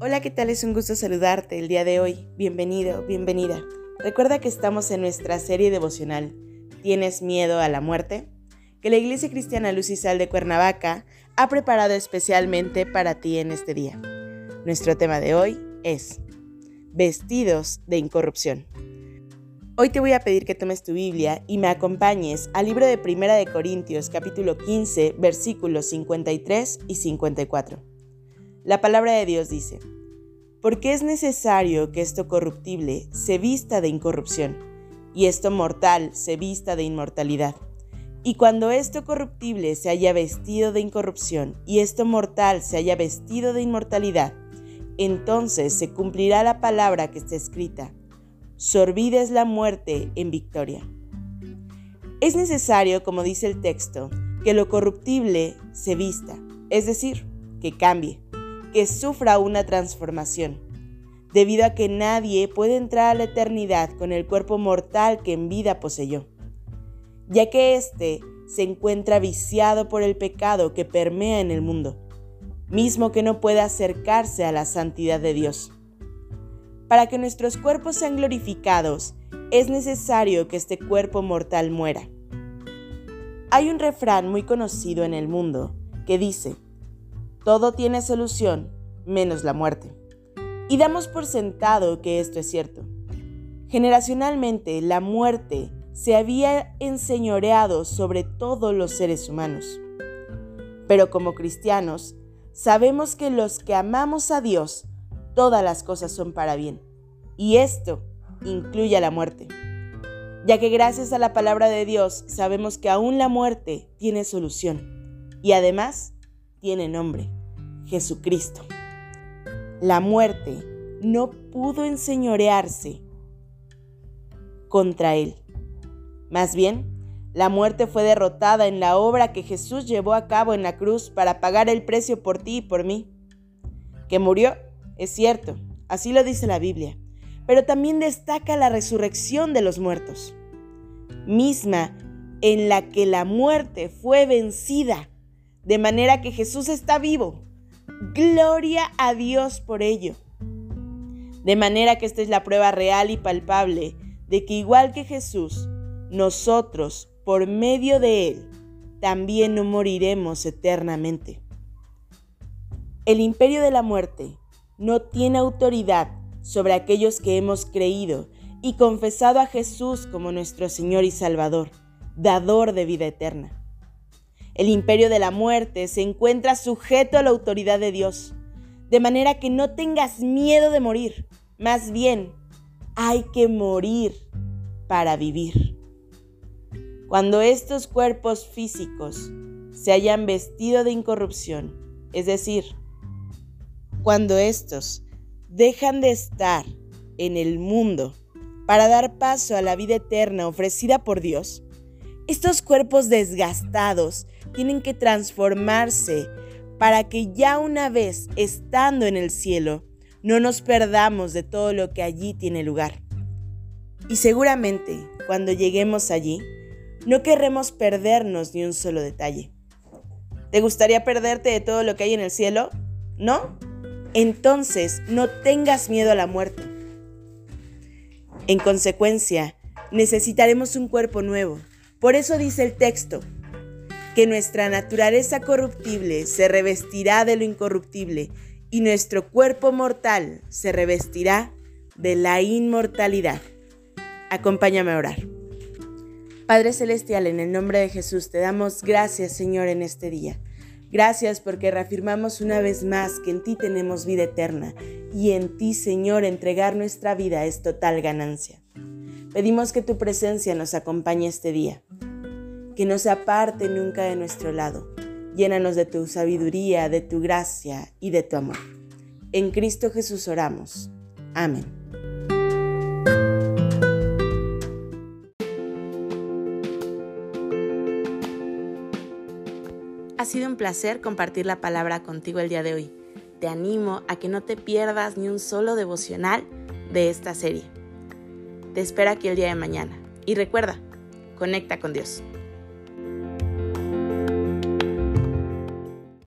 Hola, ¿qué tal? Es un gusto saludarte el día de hoy. Bienvenido, bienvenida. Recuerda que estamos en nuestra serie devocional ¿Tienes miedo a la muerte? que la Iglesia Cristiana Luz y Sal de Cuernavaca ha preparado especialmente para ti en este día. Nuestro tema de hoy es Vestidos de incorrupción. Hoy te voy a pedir que tomes tu Biblia y me acompañes al libro de Primera de Corintios capítulo 15 versículos 53 y 54. La palabra de Dios dice, porque es necesario que esto corruptible se vista de incorrupción, y esto mortal se vista de inmortalidad. Y cuando esto corruptible se haya vestido de incorrupción, y esto mortal se haya vestido de inmortalidad, entonces se cumplirá la palabra que está escrita, sorbides la muerte en victoria. Es necesario, como dice el texto, que lo corruptible se vista, es decir, que cambie que sufra una transformación, debido a que nadie puede entrar a la eternidad con el cuerpo mortal que en vida poseyó, ya que éste se encuentra viciado por el pecado que permea en el mundo, mismo que no puede acercarse a la santidad de Dios. Para que nuestros cuerpos sean glorificados, es necesario que este cuerpo mortal muera. Hay un refrán muy conocido en el mundo que dice, todo tiene solución, menos la muerte. Y damos por sentado que esto es cierto. Generacionalmente, la muerte se había enseñoreado sobre todos los seres humanos. Pero como cristianos, sabemos que los que amamos a Dios, todas las cosas son para bien. Y esto incluye a la muerte. Ya que gracias a la palabra de Dios sabemos que aún la muerte tiene solución. Y además tiene nombre. Jesucristo. La muerte no pudo enseñorearse contra él. Más bien, la muerte fue derrotada en la obra que Jesús llevó a cabo en la cruz para pagar el precio por ti y por mí. Que murió, es cierto, así lo dice la Biblia, pero también destaca la resurrección de los muertos, misma en la que la muerte fue vencida, de manera que Jesús está vivo Gloria a Dios por ello. De manera que esta es la prueba real y palpable de que igual que Jesús, nosotros, por medio de Él, también no moriremos eternamente. El imperio de la muerte no tiene autoridad sobre aquellos que hemos creído y confesado a Jesús como nuestro Señor y Salvador, dador de vida eterna. El imperio de la muerte se encuentra sujeto a la autoridad de Dios, de manera que no tengas miedo de morir. Más bien, hay que morir para vivir. Cuando estos cuerpos físicos se hayan vestido de incorrupción, es decir, cuando estos dejan de estar en el mundo para dar paso a la vida eterna ofrecida por Dios, estos cuerpos desgastados tienen que transformarse para que ya una vez estando en el cielo, no nos perdamos de todo lo que allí tiene lugar. Y seguramente cuando lleguemos allí, no querremos perdernos ni un solo detalle. ¿Te gustaría perderte de todo lo que hay en el cielo? ¿No? Entonces no tengas miedo a la muerte. En consecuencia, necesitaremos un cuerpo nuevo. Por eso dice el texto, que nuestra naturaleza corruptible se revestirá de lo incorruptible y nuestro cuerpo mortal se revestirá de la inmortalidad. Acompáñame a orar. Padre Celestial, en el nombre de Jesús te damos gracias, Señor, en este día. Gracias porque reafirmamos una vez más que en ti tenemos vida eterna y en ti, Señor, entregar nuestra vida es total ganancia. Pedimos que tu presencia nos acompañe este día que no se aparte nunca de nuestro lado. Llénanos de tu sabiduría, de tu gracia y de tu amor. En Cristo Jesús oramos. Amén. Ha sido un placer compartir la palabra contigo el día de hoy. Te animo a que no te pierdas ni un solo devocional de esta serie. Te espero aquí el día de mañana. Y recuerda, conecta con Dios.